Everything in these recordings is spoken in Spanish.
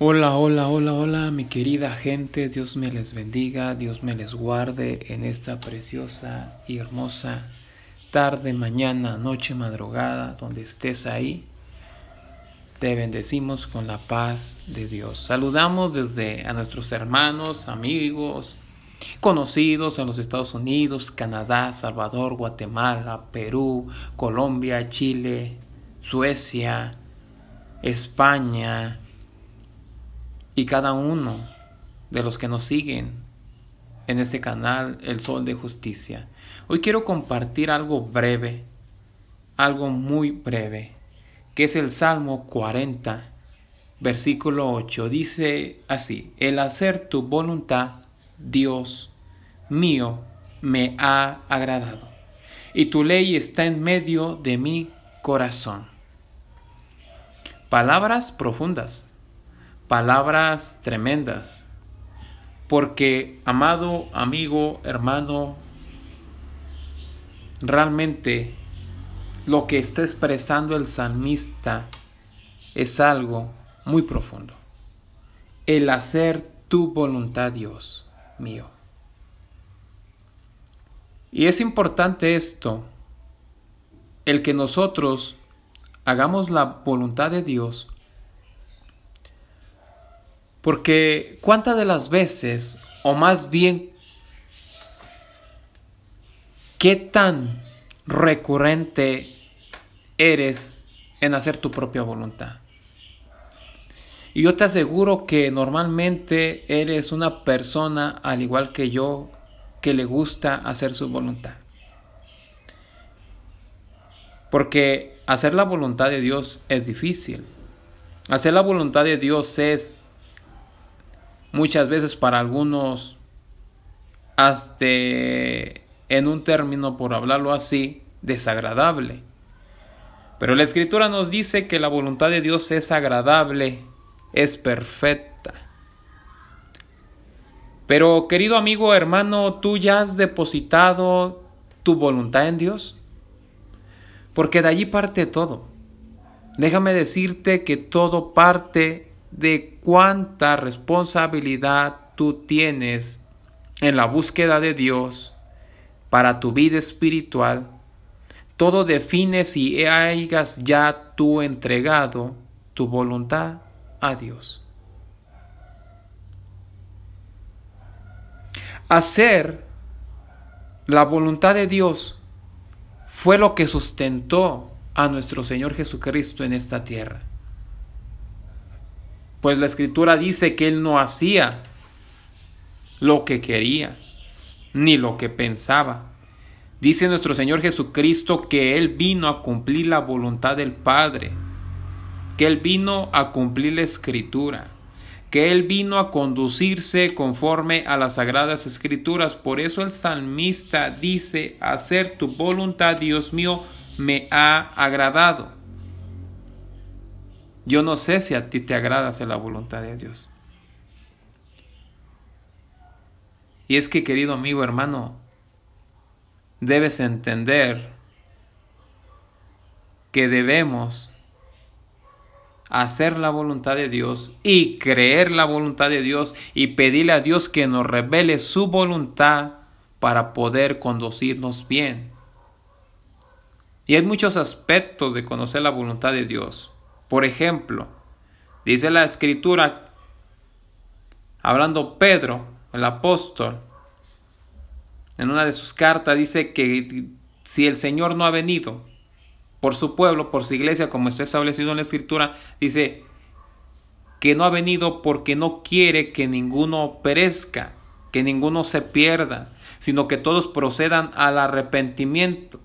Hola, hola, hola, hola, mi querida gente, Dios me les bendiga, Dios me les guarde en esta preciosa y hermosa tarde, mañana, noche, madrugada, donde estés ahí. Te bendecimos con la paz de Dios. Saludamos desde a nuestros hermanos, amigos, conocidos en los Estados Unidos, Canadá, Salvador, Guatemala, Perú, Colombia, Chile, Suecia, España, y cada uno de los que nos siguen en este canal El Sol de Justicia. Hoy quiero compartir algo breve, algo muy breve, que es el Salmo 40, versículo 8. Dice así, el hacer tu voluntad, Dios mío, me ha agradado, y tu ley está en medio de mi corazón. Palabras profundas palabras tremendas. Porque, amado amigo, hermano, realmente lo que está expresando el salmista es algo muy profundo. El hacer tu voluntad, Dios mío. Y es importante esto, el que nosotros hagamos la voluntad de Dios porque cuántas de las veces, o más bien, qué tan recurrente eres en hacer tu propia voluntad. Y yo te aseguro que normalmente eres una persona, al igual que yo, que le gusta hacer su voluntad. Porque hacer la voluntad de Dios es difícil. Hacer la voluntad de Dios es muchas veces para algunos hasta en un término, por hablarlo así, desagradable. Pero la escritura nos dice que la voluntad de Dios es agradable, es perfecta. Pero querido amigo, hermano, ¿tú ya has depositado tu voluntad en Dios? Porque de allí parte todo. Déjame decirte que todo parte de cuánta responsabilidad tú tienes en la búsqueda de Dios para tu vida espiritual, todo define si hayas ya tú entregado tu voluntad a Dios. Hacer la voluntad de Dios fue lo que sustentó a nuestro Señor Jesucristo en esta tierra. Pues la escritura dice que él no hacía lo que quería, ni lo que pensaba. Dice nuestro Señor Jesucristo que Él vino a cumplir la voluntad del Padre, que Él vino a cumplir la escritura, que Él vino a conducirse conforme a las sagradas escrituras. Por eso el salmista dice, hacer tu voluntad, Dios mío, me ha agradado. Yo no sé si a ti te agrada hacer la voluntad de Dios. Y es que, querido amigo, hermano, debes entender que debemos hacer la voluntad de Dios y creer la voluntad de Dios y pedirle a Dios que nos revele su voluntad para poder conducirnos bien. Y hay muchos aspectos de conocer la voluntad de Dios. Por ejemplo, dice la escritura, hablando Pedro, el apóstol, en una de sus cartas dice que si el Señor no ha venido por su pueblo, por su iglesia, como está establecido en la escritura, dice que no ha venido porque no quiere que ninguno perezca, que ninguno se pierda, sino que todos procedan al arrepentimiento.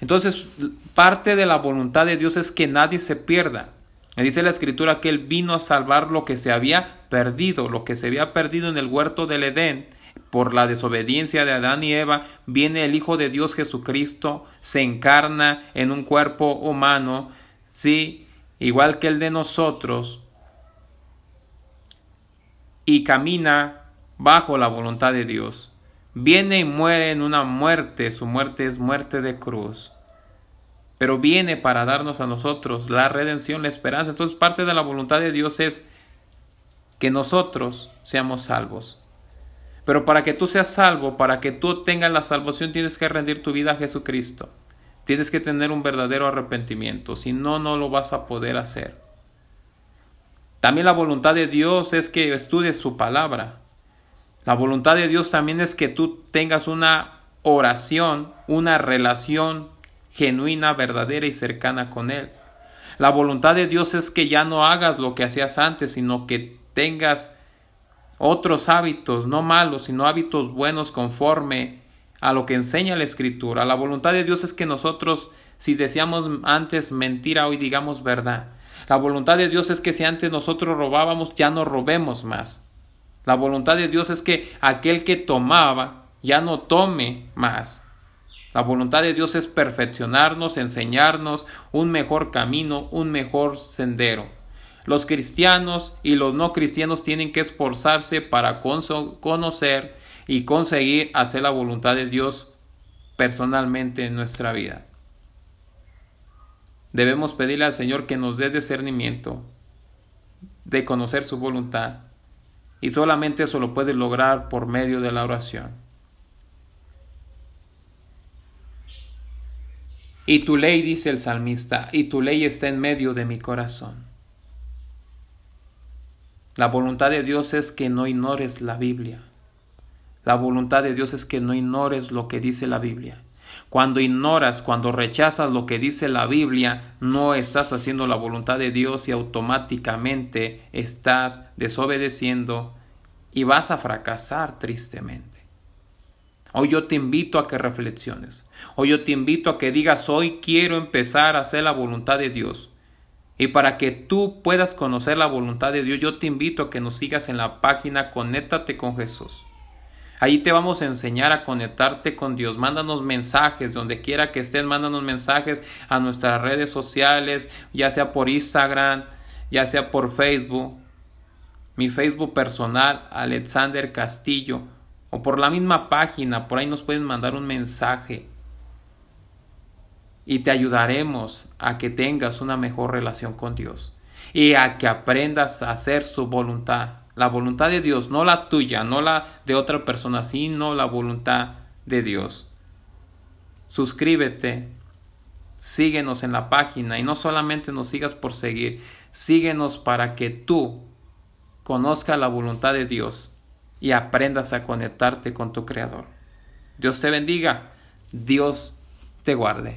Entonces, parte de la voluntad de Dios es que nadie se pierda. Me dice la escritura que Él vino a salvar lo que se había perdido, lo que se había perdido en el huerto del Edén. Por la desobediencia de Adán y Eva, viene el Hijo de Dios Jesucristo, se encarna en un cuerpo humano, sí, igual que el de nosotros, y camina bajo la voluntad de Dios. Viene y muere en una muerte, su muerte es muerte de cruz pero viene para darnos a nosotros la redención, la esperanza. Entonces parte de la voluntad de Dios es que nosotros seamos salvos. Pero para que tú seas salvo, para que tú tengas la salvación, tienes que rendir tu vida a Jesucristo. Tienes que tener un verdadero arrepentimiento, si no, no lo vas a poder hacer. También la voluntad de Dios es que estudies su palabra. La voluntad de Dios también es que tú tengas una oración, una relación genuina, verdadera y cercana con Él. La voluntad de Dios es que ya no hagas lo que hacías antes, sino que tengas otros hábitos, no malos, sino hábitos buenos conforme a lo que enseña la Escritura. La voluntad de Dios es que nosotros, si decíamos antes mentira, hoy digamos verdad. La voluntad de Dios es que si antes nosotros robábamos, ya no robemos más. La voluntad de Dios es que aquel que tomaba, ya no tome más. La voluntad de Dios es perfeccionarnos, enseñarnos un mejor camino, un mejor sendero. Los cristianos y los no cristianos tienen que esforzarse para conocer y conseguir hacer la voluntad de Dios personalmente en nuestra vida. Debemos pedirle al Señor que nos dé discernimiento de conocer su voluntad y solamente eso lo puede lograr por medio de la oración. Y tu ley, dice el salmista, y tu ley está en medio de mi corazón. La voluntad de Dios es que no ignores la Biblia. La voluntad de Dios es que no ignores lo que dice la Biblia. Cuando ignoras, cuando rechazas lo que dice la Biblia, no estás haciendo la voluntad de Dios y automáticamente estás desobedeciendo y vas a fracasar tristemente. Hoy yo te invito a que reflexiones. Hoy yo te invito a que digas, hoy quiero empezar a hacer la voluntad de Dios. Y para que tú puedas conocer la voluntad de Dios, yo te invito a que nos sigas en la página Conéctate con Jesús. Ahí te vamos a enseñar a conectarte con Dios. Mándanos mensajes, donde quiera que estés, mándanos mensajes a nuestras redes sociales, ya sea por Instagram, ya sea por Facebook. Mi Facebook personal, Alexander Castillo, o por la misma página, por ahí nos pueden mandar un mensaje. Y te ayudaremos a que tengas una mejor relación con Dios y a que aprendas a hacer su voluntad la voluntad de Dios, no la tuya, no la de otra persona, sino la voluntad de Dios. Suscríbete, síguenos en la página y no solamente nos sigas por seguir, síguenos para que tú conozcas la voluntad de Dios y aprendas a conectarte con tu Creador. Dios te bendiga, Dios te guarde.